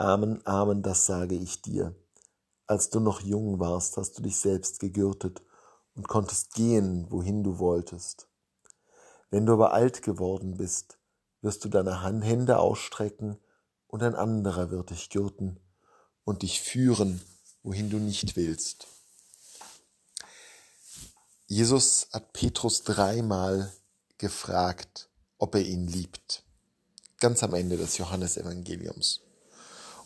Amen, Amen, das sage ich dir. Als du noch jung warst, hast du dich selbst gegürtet und konntest gehen, wohin du wolltest. Wenn du aber alt geworden bist, wirst du deine Hände ausstrecken und ein anderer wird dich gürten und dich führen, wohin du nicht willst. Jesus hat Petrus dreimal gefragt, ob er ihn liebt. Ganz am Ende des Johannesevangeliums.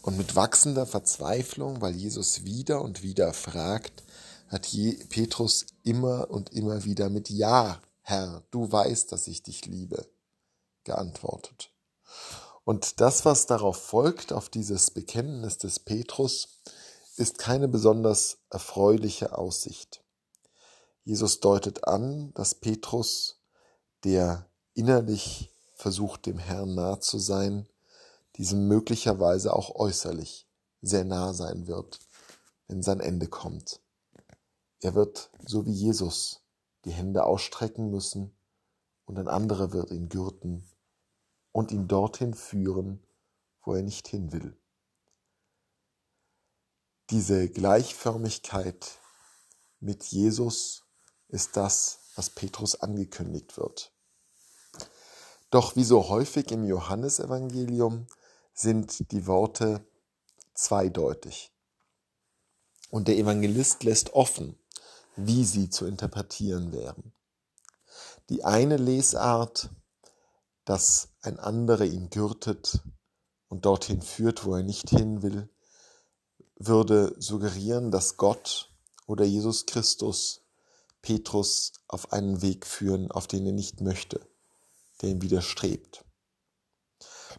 Und mit wachsender Verzweiflung, weil Jesus wieder und wieder fragt, hat Petrus immer und immer wieder mit Ja, Herr, du weißt, dass ich dich liebe, geantwortet. Und das, was darauf folgt, auf dieses Bekenntnis des Petrus, ist keine besonders erfreuliche Aussicht. Jesus deutet an, dass Petrus, der innerlich versucht, dem Herrn nah zu sein, diesem möglicherweise auch äußerlich sehr nah sein wird, wenn sein Ende kommt. Er wird, so wie Jesus, die Hände ausstrecken müssen und ein anderer wird ihn gürten und ihn dorthin führen, wo er nicht hin will. Diese Gleichförmigkeit mit Jesus ist das, was Petrus angekündigt wird. Doch wie so häufig im Johannesevangelium sind die Worte zweideutig. Und der Evangelist lässt offen, wie sie zu interpretieren wären. Die eine Lesart, dass ein anderer ihn gürtet und dorthin führt, wo er nicht hin will, würde suggerieren, dass Gott oder Jesus Christus Petrus auf einen Weg führen, auf den er nicht möchte, der ihm widerstrebt.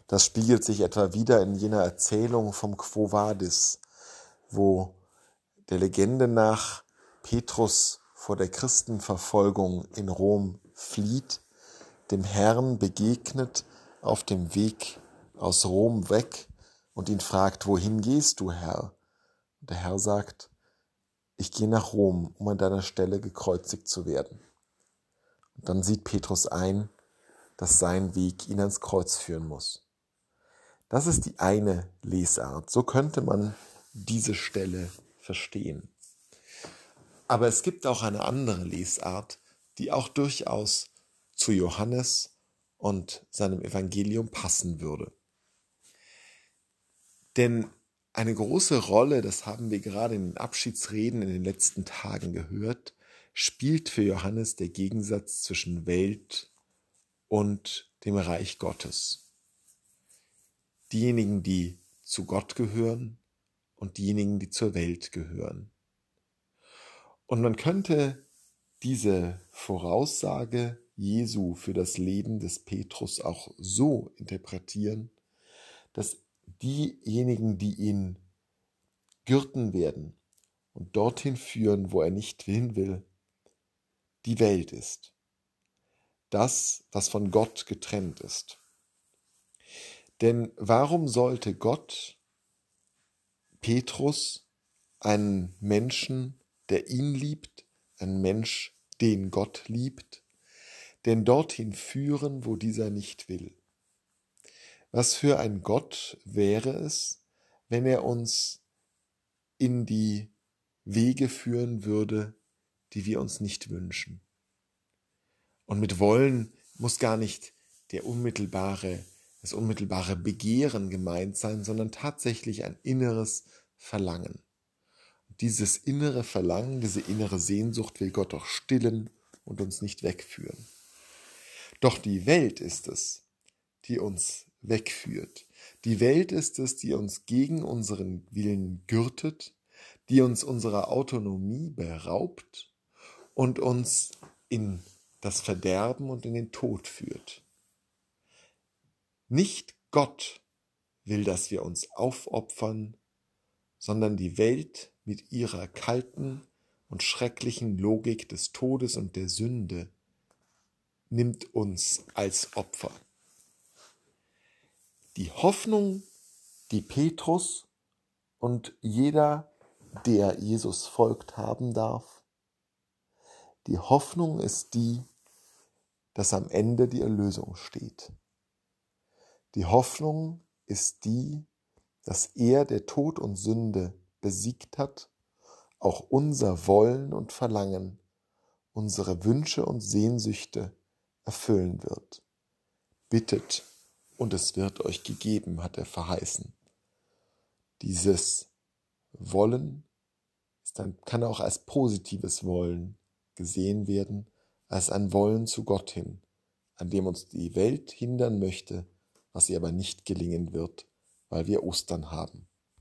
Das spiegelt sich etwa wieder in jener Erzählung vom Quo Vadis, wo der Legende nach Petrus vor der Christenverfolgung in Rom flieht, dem Herrn begegnet auf dem Weg aus Rom weg und ihn fragt, wohin gehst du, Herr? Und der Herr sagt, ich gehe nach Rom, um an deiner Stelle gekreuzigt zu werden. Und dann sieht Petrus ein, dass sein Weg ihn ans Kreuz führen muss. Das ist die eine Lesart. So könnte man diese Stelle verstehen. Aber es gibt auch eine andere Lesart, die auch durchaus zu Johannes und seinem Evangelium passen würde. Denn eine große Rolle, das haben wir gerade in den Abschiedsreden in den letzten Tagen gehört, spielt für Johannes der Gegensatz zwischen Welt und dem Reich Gottes diejenigen, die zu Gott gehören und diejenigen, die zur Welt gehören. Und man könnte diese Voraussage Jesu für das Leben des Petrus auch so interpretieren, dass diejenigen, die ihn gürten werden und dorthin führen, wo er nicht hin will, die Welt ist. Das, was von Gott getrennt ist. Denn warum sollte Gott Petrus, einen Menschen, der ihn liebt, einen Mensch, den Gott liebt, denn dorthin führen, wo dieser nicht will? Was für ein Gott wäre es, wenn er uns in die Wege führen würde, die wir uns nicht wünschen? Und mit wollen muss gar nicht der unmittelbare das unmittelbare Begehren gemeint sein, sondern tatsächlich ein inneres Verlangen. Und dieses innere Verlangen, diese innere Sehnsucht will Gott auch stillen und uns nicht wegführen. Doch die Welt ist es, die uns wegführt. Die Welt ist es, die uns gegen unseren Willen gürtet, die uns unserer Autonomie beraubt und uns in das Verderben und in den Tod führt. Nicht Gott will, dass wir uns aufopfern, sondern die Welt mit ihrer kalten und schrecklichen Logik des Todes und der Sünde nimmt uns als Opfer. Die Hoffnung, die Petrus und jeder, der Jesus folgt, haben darf, die Hoffnung ist die, dass am Ende die Erlösung steht. Die Hoffnung ist die, dass er, der Tod und Sünde besiegt hat, auch unser Wollen und Verlangen, unsere Wünsche und Sehnsüchte erfüllen wird. Bittet und es wird euch gegeben, hat er verheißen. Dieses Wollen dann, kann auch als positives Wollen gesehen werden, als ein Wollen zu Gott hin, an dem uns die Welt hindern möchte, was ihr aber nicht gelingen wird, weil wir Ostern haben.